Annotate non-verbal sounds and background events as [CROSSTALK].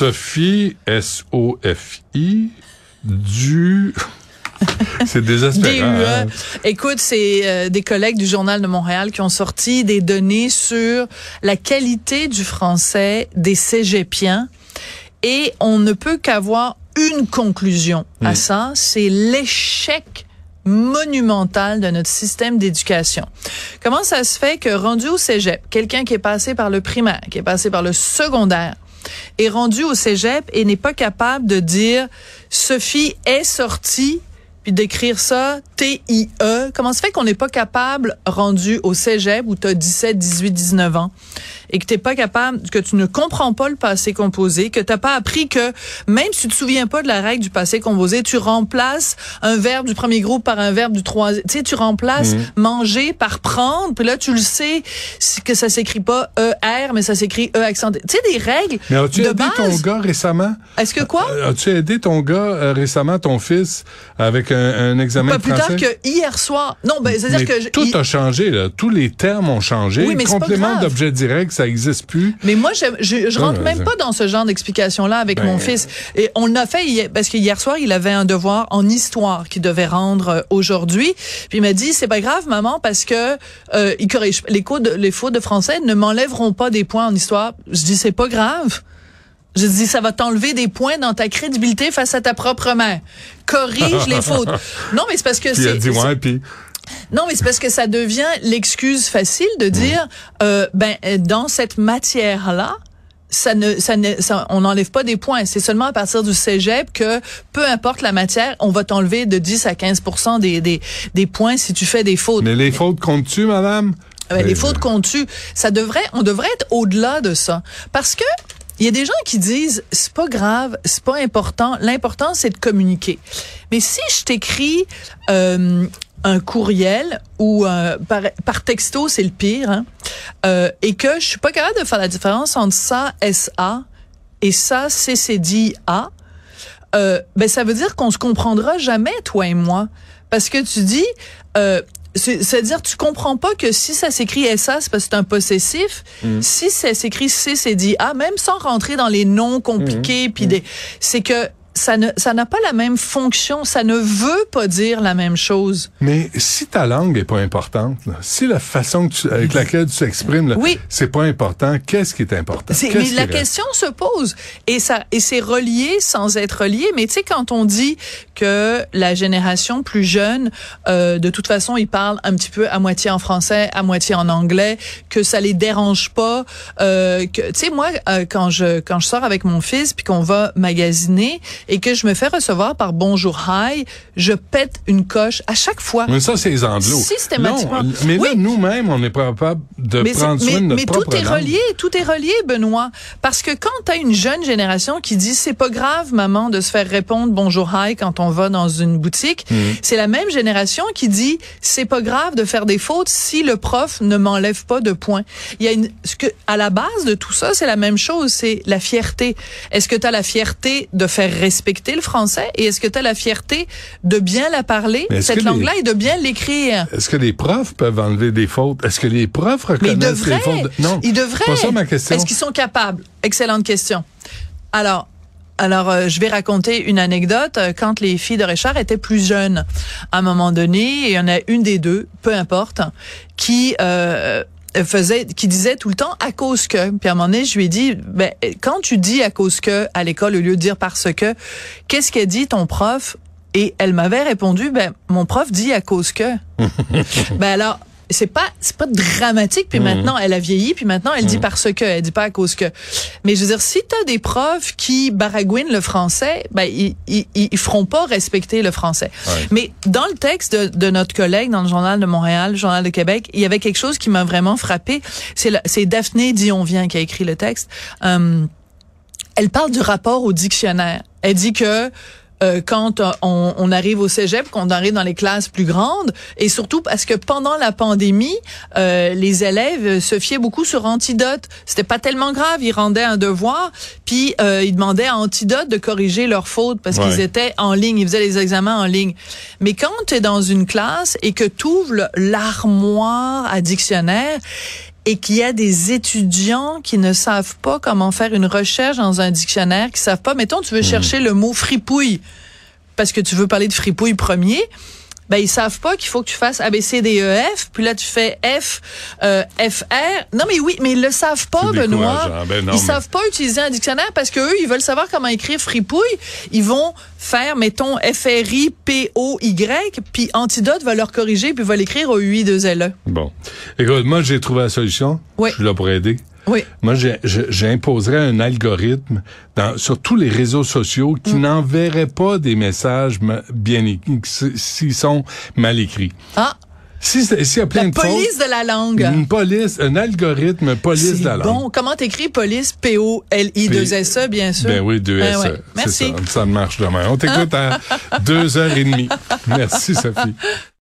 Sophie, S-O-F-I, du... [LAUGHS] c'est désespérant. DUE. hein? Écoute, c'est euh, des collègues du Journal de Montréal qui ont sorti des données sur la qualité du français des cégepiens. Et on ne peut qu'avoir une conclusion à ça, c'est l'échec monumental de notre système d'éducation. Comment ça se fait que rendu au cégep, quelqu'un qui est passé par le primaire, qui est passé par le secondaire, est rendu au cégep et n'est pas capable de dire Sophie est sortie puis d'écrire ça T-I-E. Comment se fait qu'on n'est pas capable, rendu au cégep où tu as 17, 18, 19 ans, et que t'es pas capable, que tu ne comprends pas le passé composé, que t'as pas appris que même si tu te souviens pas de la règle du passé composé, tu remplaces un verbe du premier groupe par un verbe du troisième. Tu sais, tu remplaces Mhm. manger par prendre, puis là tu le sais que ça s'écrit pas E-R, mais ça s'écrit E accent. Tu sais, des règles Mais as-tu aidé base. ton gars récemment? Est-ce que quoi? Euh, As-tu aidé ton gars euh, récemment, ton fils, avec un, un examen Pas de plus français? tard que hier soir. Non, ben, c'est-à-dire que... tout a changé, là. Tous les termes ont changé. Oui, mais Complément d'objet direct, ça existe plus. Mais moi, je, je, rentre même c'est- pas dans ce genre d'explication-là avec Ben, mon fils. Et on l'a fait hier, parce que hier soir, il avait un devoir en histoire qu'il devait rendre euh, aujourd'hui. Puis il m'a dit, c'est pas grave, maman, parce que euh, il corrige les les fautes de français ne m'enlèveront pas des points en histoire. Je dis, c'est pas grave. Je dis, ça va t'enlever des points dans ta crédibilité face à ta propre mère. Corrige les fautes. [LAUGHS] Non, mais c'est parce que Puis il a c'est... dit, c'est- ouais, puis... non, mais c'est parce que ça devient l'excuse facile de dire, euh, ben euh, dans cette matière-là, ça ne, ça ne, ça- on n'enlève pas des points. C'est seulement à partir du cégep que, peu importe la matière, on va t'enlever de 10 à 15% des, des, des points si tu fais des fautes. Mais les fautes comptent-tu, madame? Euh, les Mais- fautes qu'on tue, ça devrait, on devrait être au-delà de ça. Parce que, il y a des gens qui disent, c'est pas grave, c'est pas important, l'important c'est de communiquer. Mais si je t'écris euh, un courriel ou euh, par, par texto, c'est le pire, hein, euh, et que je suis pas capable de faire la différence entre ça, SA, et ça, CCDA, euh, ben ça veut dire qu'on se comprendra jamais toi et moi. Parce que tu dis euh, c'est- c'est-à-dire tu comprends pas que si ça s'écrit SA c'est parce que c'est un possessif. Si ça s'écrit C c'est dit A même sans rentrer dans les noms compliqués puis des c'est que ça ne ça n'a pas la même fonction ça ne veut pas dire la même chose Mais si ta langue est pas importante, là, si la façon que tu- avec laquelle tu t'exprimes, Oui. c'est pas important, qu'est-ce qui est important? Mais la question se pose et ça et c'est relié sans être relié. Mais tu sais quand on dit que la génération plus jeune, euh, de toute façon, ils parlent un petit peu à moitié en français, à moitié en anglais, que ça les dérange pas. Euh, que tu sais moi euh, quand je quand je sors avec mon fils puis qu'on va magasiner et que je me fais recevoir par Bonjour Hi, je pète une coche à chaque fois. Mais ça, c'est les anglos. Systématiquement. Non, mais là, Oui. nous-mêmes, on est pas capable de Mais, prendre soin mais- de notre mais propre tout est langue. relié, tout est relié, Benoît. Parce que quand tu as une jeune génération qui dit c'est pas grave, maman, de se faire répondre bonjour hi quand on va dans une boutique, Mm. c'est la même génération qui dit c'est pas grave de faire des fautes si le prof ne m'enlève pas de points. Il y a une, ce que, à la base de tout ça, c'est la même chose, c'est la fierté. Est-ce que tu as la fierté de faire respecter le français et est-ce que tu as la fierté de bien la parler, cette langue-là, et de bien l'écrire? Est-ce que les profs peuvent enlever des fautes? Est-ce que les profs reconnaissent les fautes? de- Non. Ils devraient. Pas ça ma question. Est-ce qu'ils sont capables? Excellente question. Alors, alors euh, je vais raconter une anecdote. Euh, Quand les filles de Richard étaient plus jeunes, à un moment donné, il y en a une des deux, peu importe, qui euh, faisait, qui disait tout le temps à cause que. Puis à un moment donné, je lui ai dit, ben quand tu dis à cause que à l'école au lieu de dire parce que, qu'est-ce qu'a dit ton prof? Et elle m'avait répondu, ben mon prof dit à cause que. [LAUGHS] ben alors, c'est pas c'est pas dramatique puis maintenant elle a vieilli puis maintenant elle dit parce que elle dit pas à cause que. Mais je veux dire si tu as des profs qui baragouinent le français ben ils, ils, ils feront pas respecter le français. Ouais. mais dans le texte de, de notre collègue dans le journal de Montréal le journal de Québec il y avait quelque chose qui m'a vraiment frappé c'est c'est Daphné Dionvien qui a écrit le texte. Euh, elle parle du rapport au dictionnaire. Elle dit que euh, quand on, on, arrive au cégep, qu'on arrive dans les classes plus grandes, et surtout parce que pendant la pandémie, euh, les élèves se fiaient beaucoup sur Antidote. C'était pas tellement grave, ils rendaient un devoir, puis euh, ils demandaient à Antidote de corriger leurs fautes parce qu'ils étaient en ligne, ils faisaient les examens en ligne. Mais quand tu es dans une classe et que tu ouvres l'armoire à dictionnaire, et qu'il y a des étudiants qui ne savent pas comment faire une recherche dans un dictionnaire, qui savent pas, mettons, tu veux hmm. chercher le mot fripouille parce que tu veux parler de fripouille premier, ben ils savent pas qu'il faut que tu fasses A B C D E F, puis là tu fais F euh, F R. Non mais oui, mais ils le savent pas Benoît. Ben ils savent pas utiliser un dictionnaire parce que eux ils veulent savoir comment écrire fripouille. Ils vont faire mettons F R I P O Y, puis Antidote va leur corriger puis va l'écrire au UI 2 L E. Bon. Écoute, moi j'ai trouvé la solution. Oui. Je suis là pour aider. Oui. Moi, j'imposerais un algorithme dans, sur tous les réseaux sociaux qui mm. n'enverrait pas des messages bien écrits, s'ils sont mal écrits. Ah. Si s'il y a plein la de police de la langue. Une police, un algorithme police de la langue. Bon, comment t'écris police? P O L I 2 S E bien sûr. Ben oui, 2 S E. Ben Merci. Ça, ça marche demain. On t'écoute à [LAUGHS] deux heures et demie. Merci Sophie.